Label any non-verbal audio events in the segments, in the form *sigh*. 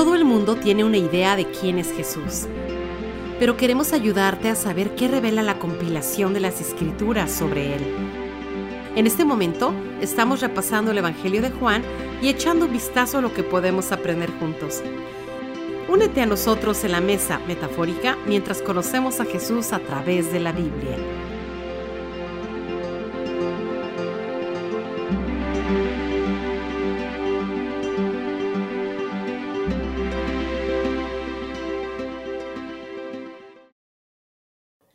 Todo el mundo tiene una idea de quién es Jesús, pero queremos ayudarte a saber qué revela la compilación de las escrituras sobre Él. En este momento estamos repasando el Evangelio de Juan y echando un vistazo a lo que podemos aprender juntos. Únete a nosotros en la mesa metafórica mientras conocemos a Jesús a través de la Biblia.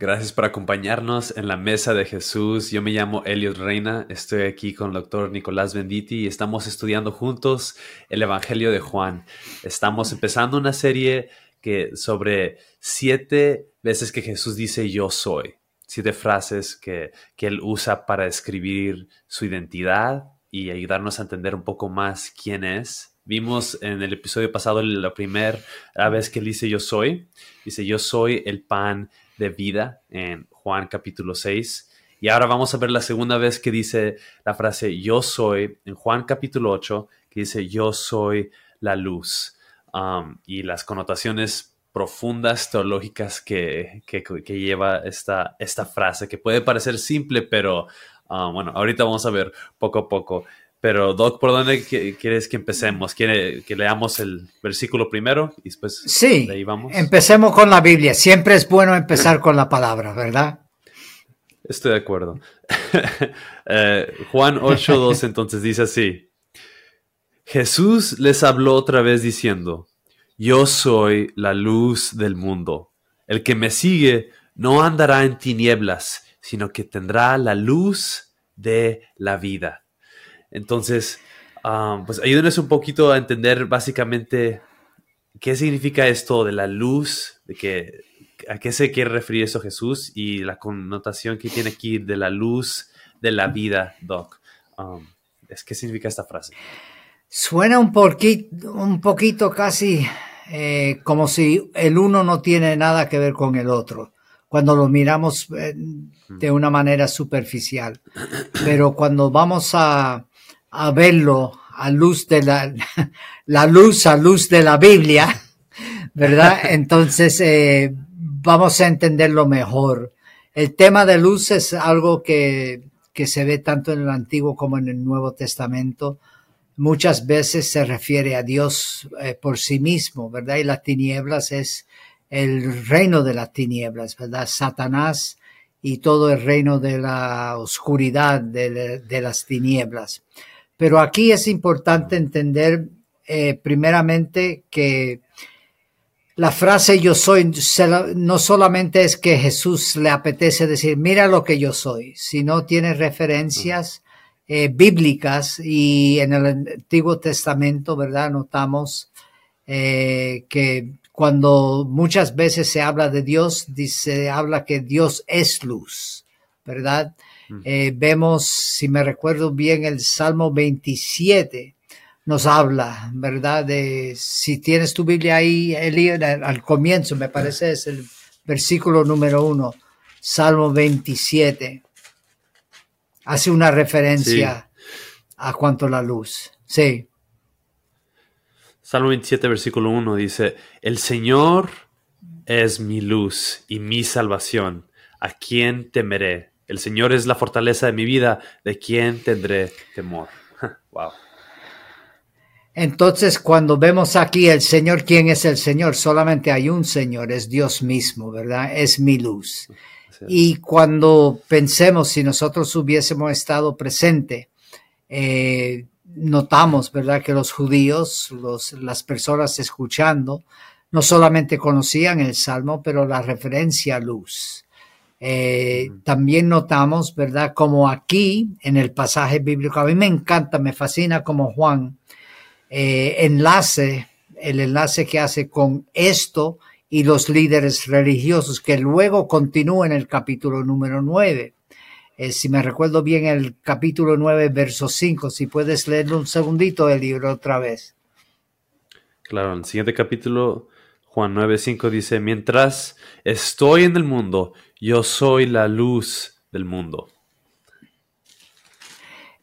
Gracias por acompañarnos en la mesa de Jesús. Yo me llamo Eliot Reina, estoy aquí con el doctor Nicolás Benditi y estamos estudiando juntos el Evangelio de Juan. Estamos empezando una serie que, sobre siete veces que Jesús dice yo soy, siete frases que, que él usa para describir su identidad y ayudarnos a entender un poco más quién es. Vimos en el episodio pasado la primera vez que él dice yo soy, dice yo soy el pan de vida en Juan capítulo 6. Y ahora vamos a ver la segunda vez que dice la frase yo soy en Juan capítulo 8, que dice yo soy la luz. Um, y las connotaciones profundas teológicas que, que, lleva esta, esta frase, que puede parecer simple, pero um, bueno, ahorita vamos a ver poco a poco. Pero, Doc, ¿por dónde quieres que empecemos? ¿Quiere que leamos el versículo primero y después sí, ahí vamos? Empecemos con la Biblia. Siempre es bueno empezar con la palabra, ¿verdad? Estoy de acuerdo. *laughs* eh, Juan 8.2 entonces dice así. Jesús les habló otra vez diciendo, Yo soy la luz del mundo. El que me sigue no andará en tinieblas, sino que tendrá la luz de la vida. Entonces, pues ayúdenos un poquito a entender básicamente qué significa esto de la luz, de que a qué se quiere referir eso Jesús y la connotación que tiene aquí de la luz de la vida, Doc. es, ¿Qué significa esta frase? Suena un poquito, un poquito casi eh, como si el uno no tiene nada que ver con el otro, cuando lo miramos eh, de una manera superficial. Pero cuando vamos a, a verlo a luz de la, *laughs* la luz, a luz de la Biblia, *laughs* ¿verdad? *laughs* Entonces, eh, vamos a entenderlo mejor. El tema de luz es algo que, que se ve tanto en el Antiguo como en el Nuevo Testamento. Muchas veces se refiere a Dios eh, por sí mismo, ¿verdad? Y las tinieblas es el reino de las tinieblas, ¿verdad? Satanás y todo el reino de la oscuridad, de, de las tinieblas. Pero aquí es importante entender eh, primeramente que la frase yo soy no solamente es que Jesús le apetece decir, mira lo que yo soy, sino tiene referencias eh, bíblicas y en el Antiguo Testamento, ¿verdad? Notamos eh, que cuando muchas veces se habla de Dios, dice, habla que Dios es luz, ¿verdad? Eh, vemos, si me recuerdo bien, el Salmo 27 nos habla, ¿verdad? De si tienes tu Biblia ahí, al comienzo, me parece es el versículo número uno, Salmo 27. Hace una referencia a cuanto la luz. Sí. Salmo 27, versículo 1 dice, El Señor es mi luz y mi salvación. ¿A quién temeré? El Señor es la fortaleza de mi vida, ¿de quién tendré temor? *laughs* wow. Entonces, cuando vemos aquí el Señor, ¿quién es el Señor? Solamente hay un Señor, es Dios mismo, ¿verdad? Es mi luz. Y cuando pensemos si nosotros hubiésemos estado presente, eh, notamos, ¿verdad? Que los judíos, los, las personas escuchando, no solamente conocían el Salmo, pero la referencia a luz. Eh, también notamos, ¿verdad? Como aquí en el pasaje bíblico, a mí me encanta, me fascina como Juan eh, enlace, el enlace que hace con esto y los líderes religiosos, que luego continúa en el capítulo número 9. Eh, si me recuerdo bien, el capítulo 9, verso 5, si puedes leerlo un segundito el libro otra vez. Claro, en el siguiente capítulo, Juan 9, 5 dice, mientras estoy en el mundo, yo soy la luz del mundo.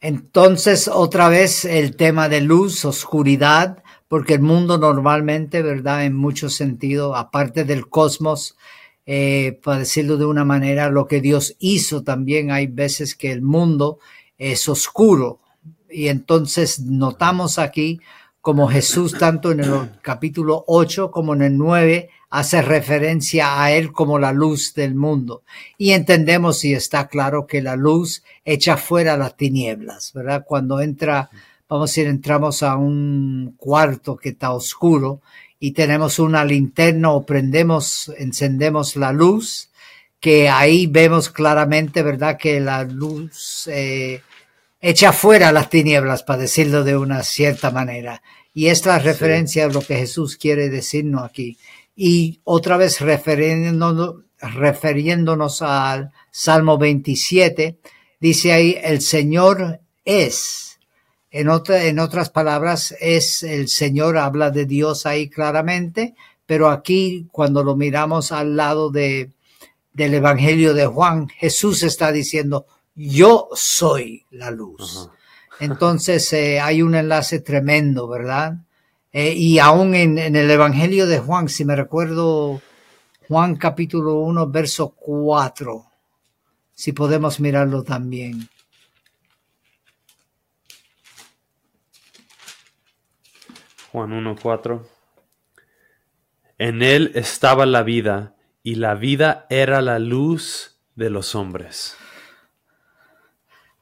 Entonces, otra vez el tema de luz, oscuridad, porque el mundo normalmente, ¿verdad? En muchos sentidos, aparte del cosmos, eh, para decirlo de una manera, lo que Dios hizo también hay veces que el mundo es oscuro. Y entonces notamos aquí como Jesús, tanto en el capítulo 8 como en el 9, hace referencia a Él como la luz del mundo. Y entendemos y está claro que la luz echa fuera las tinieblas, ¿verdad? Cuando entra, vamos a decir, entramos a un cuarto que está oscuro y tenemos una linterna o prendemos, encendemos la luz, que ahí vemos claramente, ¿verdad? Que la luz eh, echa fuera las tinieblas, para decirlo de una cierta manera. Y esta referencia a lo que Jesús quiere decirnos aquí. Y otra vez refiriéndonos, refiriéndonos al Salmo 27, dice ahí, el Señor es en, en otras palabras, es el Señor habla de Dios ahí claramente, pero aquí cuando lo miramos al lado de, del Evangelio de Juan, Jesús está diciendo, yo soy la luz. Entonces eh, hay un enlace tremendo, ¿verdad? Eh, y aún en, en, el Evangelio de Juan, si me recuerdo, Juan capítulo 1, verso 4, si podemos mirarlo también. Juan 1.4. En él estaba la vida, y la vida era la luz de los hombres.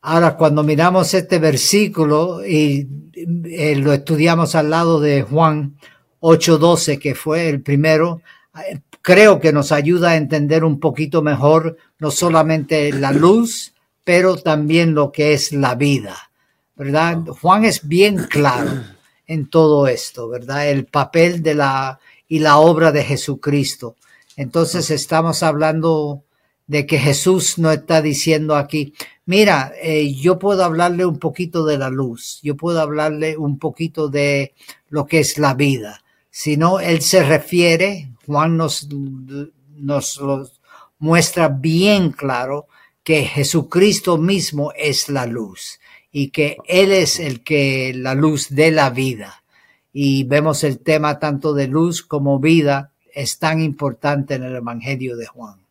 Ahora, cuando miramos este versículo y eh, lo estudiamos al lado de Juan 8.12, que fue el primero, eh, creo que nos ayuda a entender un poquito mejor no solamente la luz, pero también lo que es la vida. ¿Verdad? Juan es bien claro en todo esto, ¿verdad? El papel de la y la obra de Jesucristo. Entonces estamos hablando de que Jesús no está diciendo aquí, mira, eh, yo puedo hablarle un poquito de la luz, yo puedo hablarle un poquito de lo que es la vida, sino él se refiere, Juan nos, nos lo muestra bien claro que Jesucristo mismo es la luz y que Él es el que la luz de la vida. Y vemos el tema tanto de luz como vida es tan importante en el Evangelio de Juan.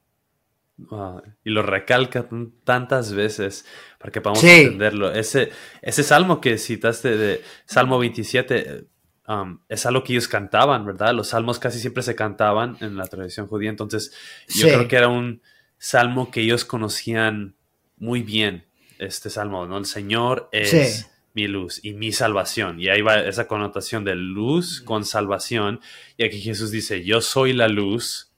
Y lo recalca tantas veces para que podamos entenderlo. Ese, ese salmo que citaste de Salmo 27 um, es algo que ellos cantaban, ¿verdad? Los salmos casi siempre se cantaban en la tradición judía. Entonces, yo creo que era un salmo que ellos conocían muy bien este salmo, ¿no? El Señor es mi luz y mi salvación. Y ahí va esa connotación de luz con salvación. Y aquí Jesús dice, yo soy la luz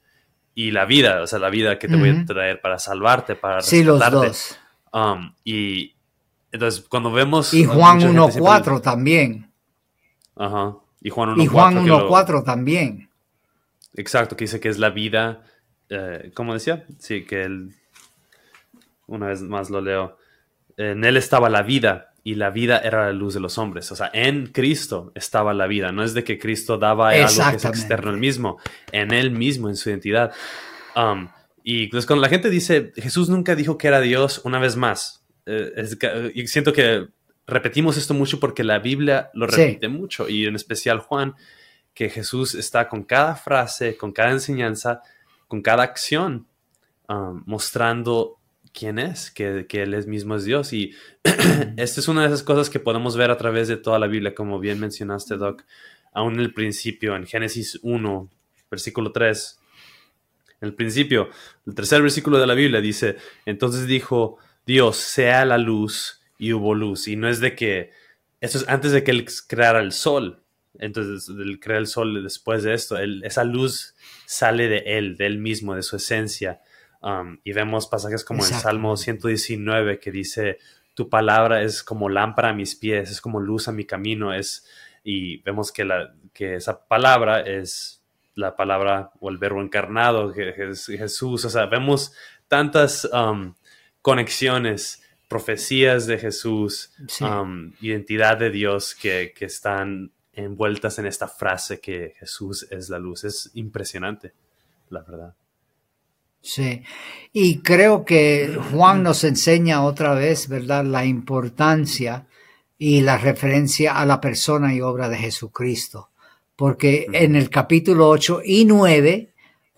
y la vida, o sea, la vida que te voy a traer para salvarte, para rescatarte. Sí, um, y entonces, cuando vemos... Y Juan 1.4 también. Ajá. Y Juan 1.4 y Juan también. Exacto, que dice que es la vida, eh, ¿cómo decía? Sí, que él, una vez más lo leo, en él estaba la vida y la vida era la luz de los hombres. O sea, en Cristo estaba la vida. No es de que Cristo daba algo que es externo al mismo, en él mismo, en su identidad. Um, y pues cuando la gente dice, Jesús nunca dijo que era Dios, una vez más, eh, y siento que repetimos esto mucho porque la Biblia lo repite mucho, y en especial Juan, que Jesús está con cada frase, con cada enseñanza, con cada acción, um, mostrando quién es, que, Él es mismo es Dios. Y *clears throat* esta es una de esas cosas que podemos ver a través de toda la Biblia, como bien mencionaste, Doc, aún en el principio, en Génesis 1, versículo 3. En el principio, el tercer versículo de la Biblia dice, entonces dijo Dios, sea la luz y hubo luz. Y no es de que, eso es antes de que Él creara el sol. Entonces, Él crea el sol después de esto. esa luz sale de Él, de Él mismo, de su esencia. Um, y vemos pasajes como el Salmo 119 que dice, tu palabra es como lámpara a mis pies, es como luz a mi camino, es, y vemos que, la, que esa palabra es la palabra o el verbo encarnado, que es Jesús, o sea, vemos tantas um, conexiones, profecías de Jesús, um, identidad de Dios que, que están envueltas en esta frase que Jesús es la luz. Es impresionante, la verdad. Sí, y creo que Juan nos enseña otra vez, ¿verdad?, la importancia y la referencia a la persona y obra de Jesucristo. porque en el capítulo 8 y 9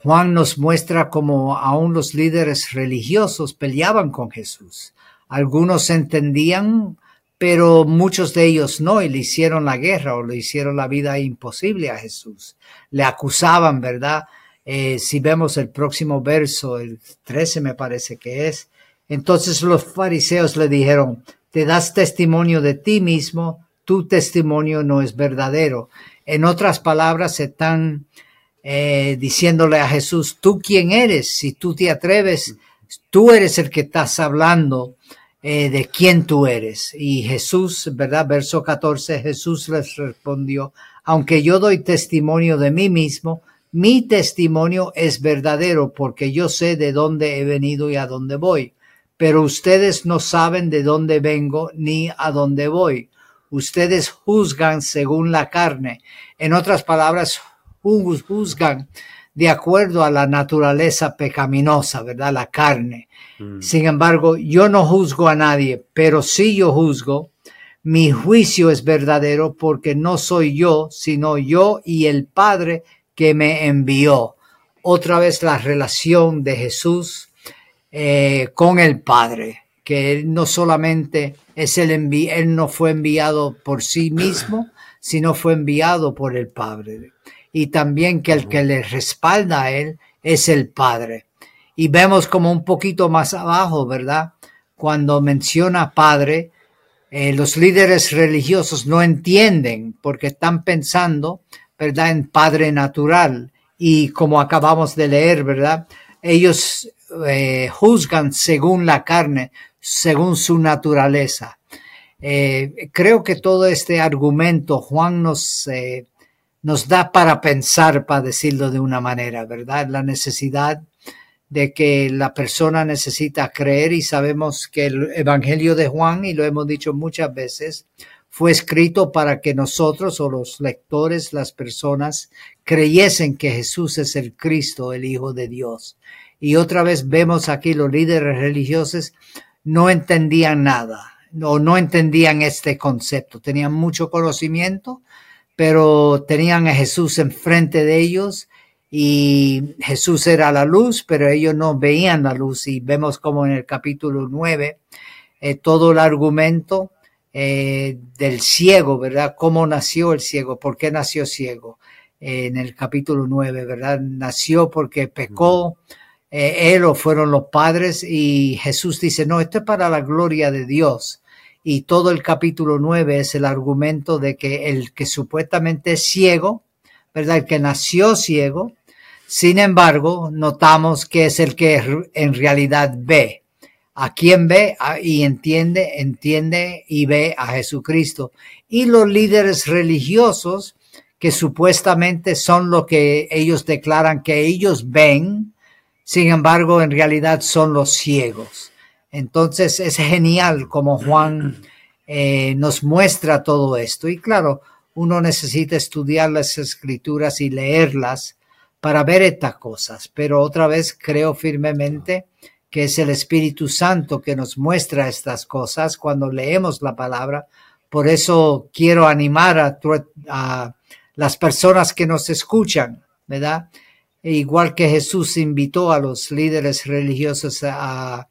Juan nos muestra cómo aún los líderes religiosos peleaban con Jesús. Algunos entendían, pero muchos de ellos no, y le hicieron la guerra o le hicieron la vida imposible a Jesús. Le acusaban, ¿verdad? Eh, si vemos el próximo verso, el 13 me parece que es, entonces los fariseos le dijeron, te das testimonio de ti mismo, tu testimonio no es verdadero. En otras palabras, están eh, diciéndole a Jesús, ¿tú quién eres? Si tú te atreves, tú eres el que estás hablando eh, de quién tú eres. Y Jesús, ¿verdad? Verso 14, Jesús les respondió, aunque yo doy testimonio de mí mismo, mi testimonio es verdadero porque yo sé de dónde he venido y a dónde voy, pero ustedes no saben de dónde vengo ni a dónde voy. Ustedes juzgan según la carne. En otras palabras, juzgan de acuerdo a la naturaleza pecaminosa, ¿verdad? La carne. Mm. Sin embargo, yo no juzgo a nadie, pero si yo juzgo. Mi juicio es verdadero porque no soy yo, sino yo y el Padre que me envió. Otra vez la relación de Jesús eh, con el Padre, que él no solamente es el envi él no fue enviado por sí mismo, *clears throat* sino fue enviado por el Padre y también que el que le respalda a él es el Padre. Y vemos como un poquito más abajo, ¿verdad? Cuando menciona Padre, eh, los líderes religiosos no entienden porque están pensando, ¿verdad?, en Padre natural. Y como acabamos de leer, ¿verdad? Ellos eh, juzgan según la carne, según su naturaleza. Eh, creo que todo este argumento Juan nos nos da para pensar, para decirlo de una manera, ¿verdad? La necesidad de que la persona necesita creer y sabemos que el Evangelio de Juan, y lo hemos dicho muchas veces, fue escrito para que nosotros o los lectores, las personas, creyesen que Jesús es el Cristo, el Hijo de Dios. Y otra vez vemos aquí los líderes religiosos no entendían nada o no entendían este concepto, tenían mucho conocimiento, pero tenían a Jesús enfrente de ellos y Jesús era la luz, pero ellos no veían la luz y vemos como en el capítulo 9 eh, todo el argumento eh, del ciego, ¿verdad? ¿Cómo nació el ciego? ¿Por qué nació ciego? Eh, en el capítulo 9, ¿verdad? Nació porque pecó él o fueron los padres y Jesús dice, no, esto es para la gloria de Dios y todo el capítulo 9 es el argumento de que el que supuestamente es ciego, ¿verdad? El que nació ciego, sin embargo, notamos que es el que en realidad ve. A quien ve y entiende, entiende y ve a Jesucristo. Y los líderes religiosos, que supuestamente son lo que ellos declaran que ellos ven, sin embargo, en realidad son los ciegos. Entonces es genial como Juan eh, nos muestra todo esto. Y claro, uno necesita estudiar las escrituras y leerlas para ver estas cosas. Pero otra vez creo firmemente que es el Espíritu Santo que nos muestra estas cosas cuando leemos la palabra. Por eso quiero animar a, las personas que nos escuchan, ¿verdad? Igual que Jesús invitó a los líderes religiosos a,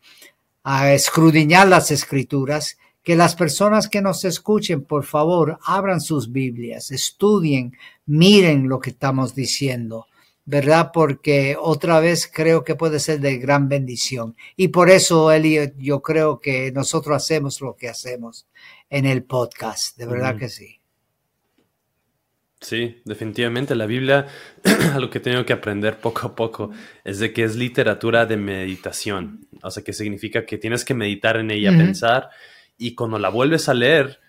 a escrudiñar las escrituras, que las personas que nos escuchen, por favor, abran sus Biblias, estudien, miren lo que estamos diciendo, ¿verdad? Porque otra vez creo que puede ser de gran bendición. Y por eso, Eli, yo creo que nosotros hacemos lo que hacemos en el podcast, de verdad que sí. Sí, definitivamente la Biblia, *clears throat* lo que tengo que aprender poco a poco es de que es literatura de meditación, o sea, que significa que tienes que meditar en ella, pensar, y cuando la vuelves a leer,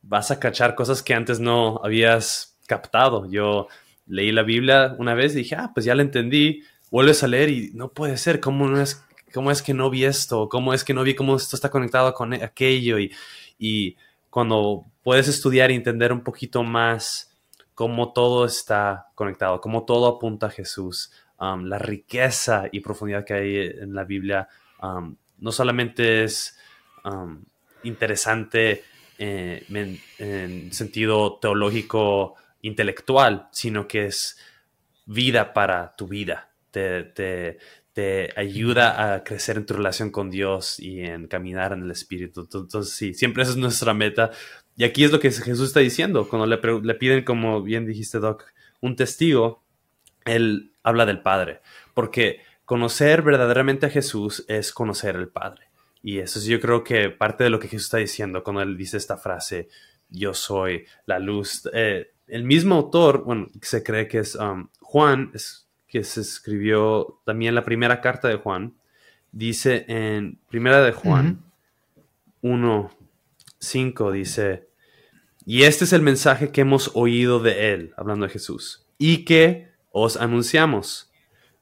vas a cachar cosas que antes no habías captado. Yo leí la Biblia una vez y dije, ah, pues ya la entendí, vuelves a leer y no puede ser, ¿cómo, es, cómo es que no vi esto? ¿Cómo es que no vi cómo esto está conectado con aquello? Y, y cuando puedes estudiar y entender un poquito más, cómo todo está conectado, cómo todo apunta a Jesús, um, la riqueza y profundidad que hay en la Biblia um, no solamente es um, interesante eh, en, sentido teológico intelectual, sino que es vida para tu vida. Te, te, te, ayuda a crecer en tu relación con Dios y en caminar en el Espíritu. Entonces, sí, siempre esa es nuestra meta. Y aquí es lo que Jesús está diciendo. Cuando le, le piden, como bien dijiste, Doc, un testigo, él habla del Padre. Porque conocer verdaderamente a Jesús es conocer al Padre. Y eso es yo creo que parte de lo que Jesús está diciendo cuando él dice esta frase, yo soy la luz. Eh, el mismo autor, bueno, se cree que es um, Juan, es, que se escribió también la primera carta de Juan, dice en primera de Juan 1.5, dice, y este es el mensaje que hemos oído de él, hablando de Jesús, y que os anunciamos.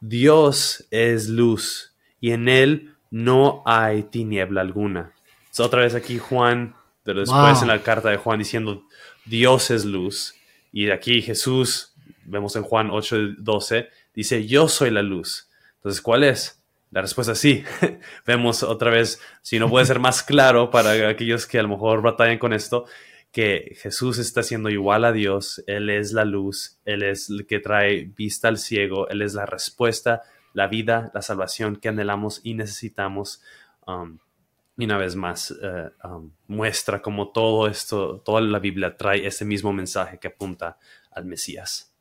Dios es luz y en él no hay tiniebla alguna. otra vez aquí Juan, pero después en la carta de Juan diciendo, Dios es luz. Y aquí Jesús, vemos en Juan 8:12, dice, yo soy la luz. Entonces, ¿cuál es? La respuesta es sí. *laughs* vemos otra vez, si no puede ser más claro para aquellos que a lo mejor batallan con esto, que Jesús está siendo igual a Dios, Él es la luz, Él es el que trae vista al ciego, Él es la respuesta, la vida, la salvación que anhelamos y necesitamos. Um, y una vez más, eh, um, muestra como todo esto, toda la Biblia trae ese mismo mensaje que apunta al Mesías.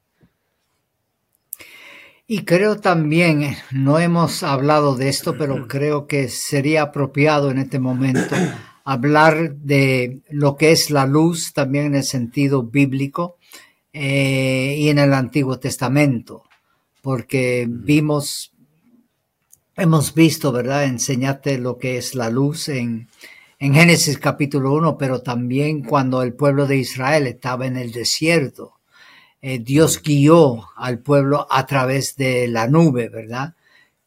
Y creo también, eh, no hemos hablado de esto, pero creo que sería apropiado en este momento *clears throat* hablar de lo que es la luz también en el sentido bíblico eh, y en el Antiguo Testamento, porque vimos, hemos visto, ¿verdad? Enseñarte lo que es la luz en, en Génesis capítulo 1, pero también cuando el pueblo de Israel estaba en el desierto. Eh, Dios guió al pueblo a través de la nube, ¿verdad?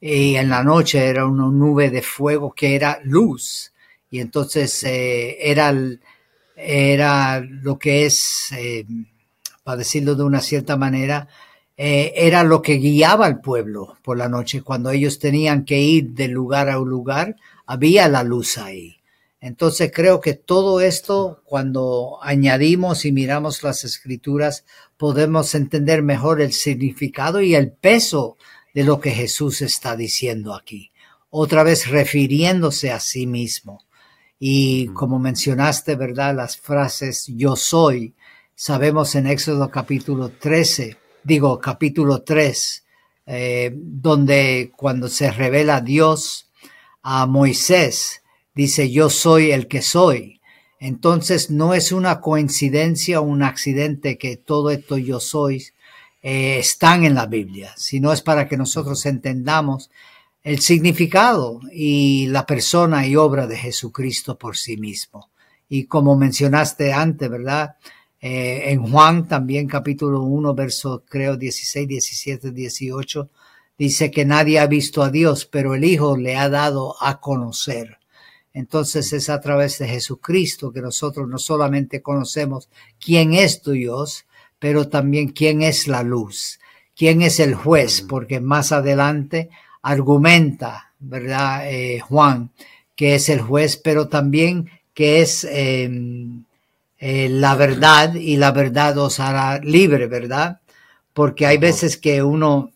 Y en la noche era una nube de fuego que era luz y entonces eh, era, era lo que es, eh, para decirlo de una cierta manera, eh, era lo que guiaba al pueblo por la noche. Cuando ellos tenían que ir de lugar a un lugar, había la luz ahí. Entonces creo que todo esto, cuando añadimos y miramos las escrituras, podemos entender mejor el significado y el peso de lo que Jesús está diciendo aquí. Otra vez refiriéndose a sí mismo. Y como mencionaste, ¿verdad? Las frases yo soy, sabemos en Éxodo capítulo 13, digo capítulo 3, eh, donde cuando se revela Dios a Moisés, dice yo soy el que soy. Entonces no es una coincidencia o un accidente que todo esto yo soy eh, están en la Biblia, sino es para que nosotros entendamos el significado y la persona y obra de Jesucristo por sí mismo. Y como mencionaste antes, ¿verdad? Eh, en Juan también capítulo 1, verso creo 16, 17, 18, dice que nadie ha visto a Dios, pero el Hijo le ha dado a conocer. Entonces es a través de Jesucristo que nosotros no solamente conocemos quién es Dios, pero también quién es la luz, quién es el juez, porque más adelante argumenta, ¿verdad? Eh, Juan, que es el juez, pero también que es em, eh, la verdad y la verdad os hará libre, ¿verdad? Porque hay veces que uno,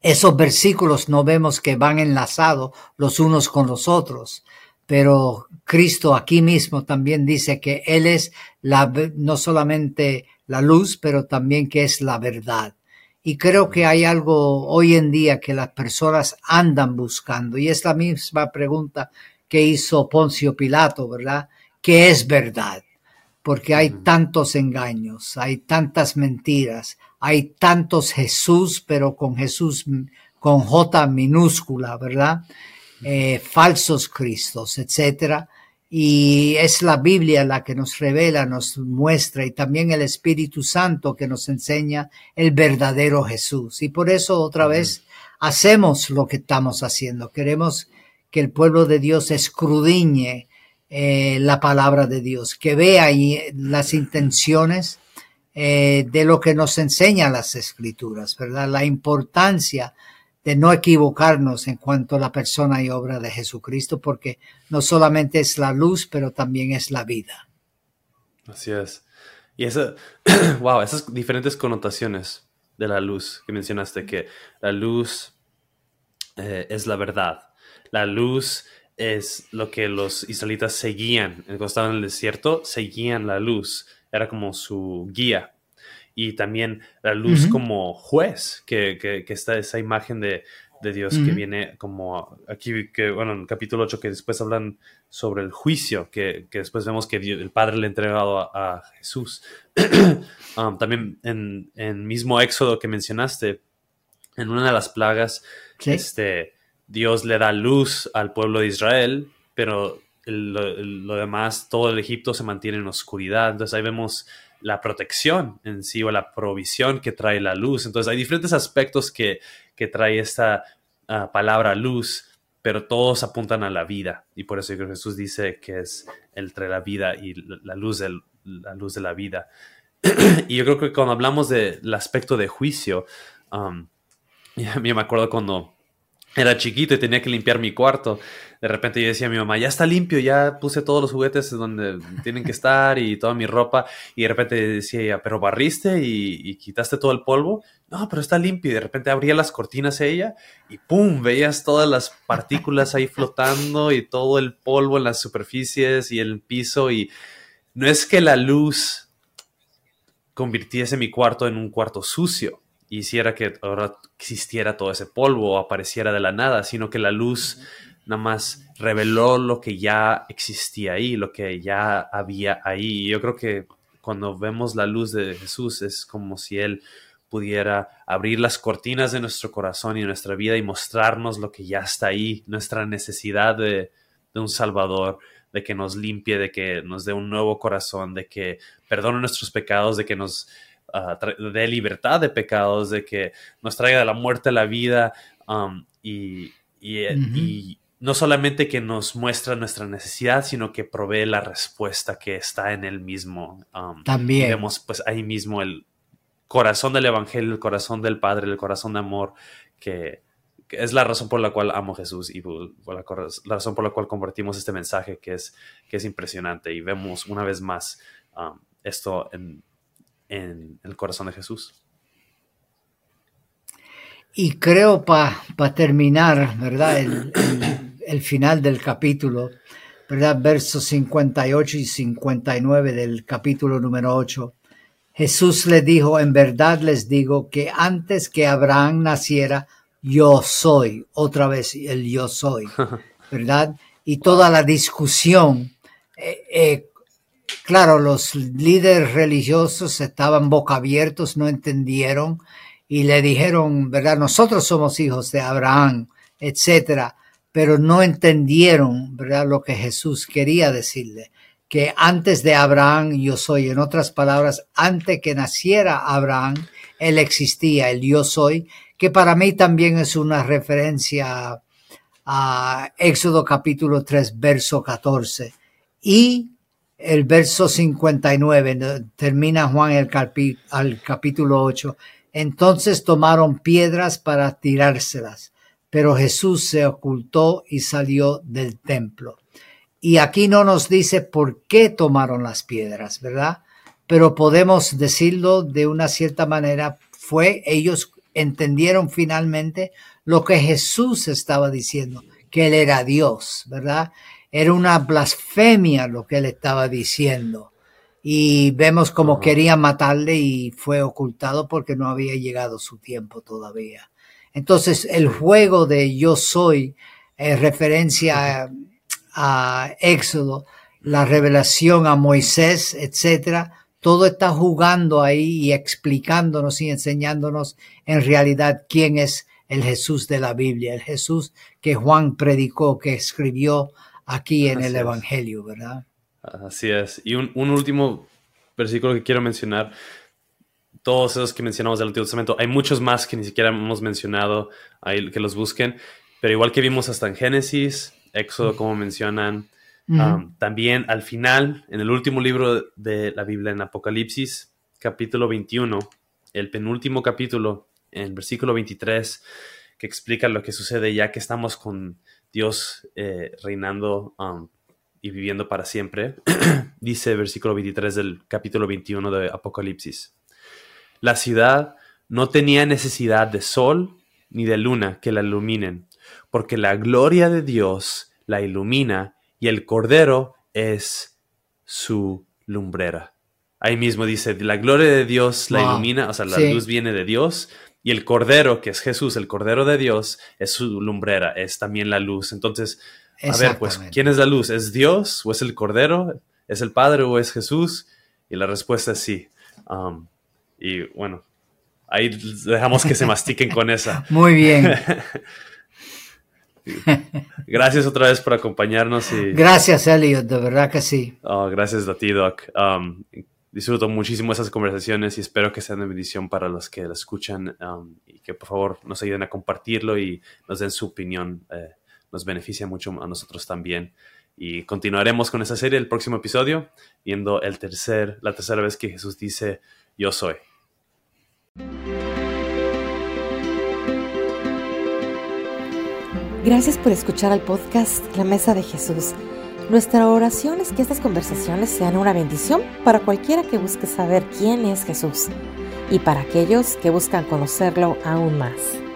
esos versículos no vemos que van enlazados los unos con los otros, pero Cristo aquí mismo también dice que Él es la, no solamente la luz, pero también que es la verdad. Y creo que hay algo hoy en día que las personas andan buscando. Y es la misma pregunta que hizo Poncio Pilato, ¿verdad? ¿Qué es verdad? Porque hay tantos engaños, hay tantas mentiras, hay tantos Jesús, pero con Jesús con J minúscula, ¿verdad? Eh, falsos Cristos, etcétera y es la Biblia la que nos revela, nos muestra y también el Espíritu Santo que nos enseña el verdadero Jesús. Y por eso otra vez hacemos lo que estamos haciendo. Queremos que el pueblo de Dios escrudiñe eh, la palabra de Dios, que vea las intenciones eh, de lo que nos enseña las escrituras, ¿verdad? La importancia de no equivocarnos en cuanto a la persona y obra de Jesucristo, porque no solamente es la luz, pero también es la vida. Así es. Y esa, *clears throat* wow, esas diferentes connotaciones de la luz que mencionaste, que la luz eh, es la verdad. La luz es lo que los israelitas seguían. Cuando estaban en el desierto, seguían la luz. Era como su guía. Y también la luz como juez, que, que, que, está esa imagen de de Dios que viene como aquí, que bueno, en el capítulo 8 que después hablan sobre el juicio, que, que después vemos que el Padre le ha entregado a, Jesús. Um, *clears throat* también en, en, mismo Éxodo que mencionaste, en una de las plagas, este, Dios le da luz al pueblo de Israel, pero lo, demás, todo el Egipto se mantiene en oscuridad. Entonces ahí vemos la protección en sí o la provisión que trae la luz. Entonces hay diferentes aspectos que, que trae esta ah, palabra luz, pero todos apuntan a la vida. Y por eso Jesús dice que es entre la vida y la luz, la luz de la vida. *clears throat* y yo creo que cuando hablamos del aspecto de juicio, um, *laughs* a mí me acuerdo cuando era chiquito y tenía que limpiar mi cuarto. De repente yo decía a mi mamá, ya está limpio, ya puse todos los juguetes donde tienen que estar y toda mi ropa. Y de repente decía ella, pero barriste y, quitaste todo el polvo. No, pero está limpio. Y de repente abría las cortinas ella y ¡pum! Veías todas las partículas ahí flotando y todo el polvo en las superficies y el piso. Y no es que la luz convirtiese mi cuarto en un cuarto sucio hiciera que ahora existiera todo ese polvo o apareciera de la nada, sino que la luz nada más reveló lo que ya existía ahí, lo que ya había ahí. Y yo creo que cuando vemos la luz de Jesús es como si Él pudiera abrir las cortinas de nuestro corazón y de nuestra vida y mostrarnos lo que ya está ahí, nuestra necesidad de, de un Salvador, de que nos limpie, de que nos dé un nuevo corazón, de que perdone nuestros pecados, de que nos de libertad de pecados, de que nos traiga de la muerte a la vida um, y, y, no solamente que nos muestra nuestra necesidad, sino que provee la respuesta que está en él mismo. Um, También. Vemos pues ahí mismo el corazón del Evangelio, el corazón del Padre, el corazón de amor, que, es la razón por la cual amo a Jesús y la, razón por la cual compartimos este mensaje que es, que es impresionante. Y vemos una vez más um, esto en, en el corazón de Jesús. Y creo para terminar, ¿verdad? El, final del capítulo, ¿verdad? Versos 58 y 59 del capítulo número 8. Jesús le dijo, en verdad les digo que antes que Abraham naciera, yo soy, otra vez el yo soy, *laughs* ¿verdad? Y toda la discusión eh, eh, Claro, los líderes religiosos estaban boca abiertos, no entendieron y le dijeron, ¿verdad? Nosotros somos hijos de Abraham, etcétera, pero no entendieron, ¿verdad? Lo que Jesús quería decirle, que antes de Abraham yo soy, en otras palabras, antes que naciera Abraham, él existía, el yo soy, que para mí también es una referencia a Éxodo capítulo 3, verso 14. Y el verso 59, termina Juan el al capítulo 8. Entonces tomaron piedras para tirárselas, pero Jesús se ocultó y salió del templo. Y aquí no nos dice por qué tomaron las piedras, ¿verdad? Pero podemos decirlo de una cierta manera, fue ellos entendieron finalmente lo que Jesús estaba diciendo, que él era Dios, ¿verdad? Era una blasfemia lo que él estaba diciendo. Y vemos como quería matarle y fue ocultado porque no había llegado su tiempo todavía. Entonces el juego de yo soy, en referencia a, Éxodo, la revelación a Moisés, etcétera, todo está jugando ahí y explicándonos y enseñándonos en realidad quién es el Jesús de la Biblia, el Jesús que Juan predicó, que escribió aquí en el Evangelio, ¿verdad? Así es. Y un, último versículo que quiero mencionar, todos esos que mencionamos del Antiguo Testamento, hay muchos más que ni siquiera hemos mencionado, ahí que los busquen, pero igual que vimos hasta en Génesis, Éxodo, como mencionan, um, también al final, en el último libro de la Biblia, en Apocalipsis, capítulo 21, el penúltimo capítulo, en versículo 23, que explica lo que sucede ya que estamos con Dios eh, reinando um, y viviendo para siempre, *clears throat* dice versículo 23 del capítulo 21 de Apocalipsis. La ciudad no tenía necesidad de sol ni de luna que la iluminen, porque la gloria de Dios la ilumina y el Cordero es su lumbrera. Ahí mismo dice, la gloria de Dios la ilumina, o sea, la luz viene de Dios y el Cordero, que es Jesús, el Cordero de Dios, es su lumbrera, es también la luz. Entonces, a ver, pues, ¿quién es la luz? ¿Es Dios o es el Cordero? ¿Es el Padre o es Jesús? Y la respuesta es sí. Um, y bueno, ahí dejamos que se mastiquen con esa. *laughs* Muy bien. *laughs* gracias otra vez por acompañarnos. Y, gracias, Elliot, de verdad que sí. Oh, gracias a ti, Doc. Um, disfruto muchísimo esas conversaciones y espero que sean de bendición para los que la escuchan um, y que por favor nos ayuden a compartirlo y nos den su opinión. Eh, nos beneficia mucho a nosotros también. Y continuaremos con esa serie el próximo episodio, viendo el tercer, la tercera vez que Jesús dice, yo soy. Gracias por escuchar al podcast La Mesa de Jesús. Nuestra oración es que estas conversaciones sean una bendición para cualquiera que busque saber quién es Jesús y para aquellos que buscan conocerlo aún más.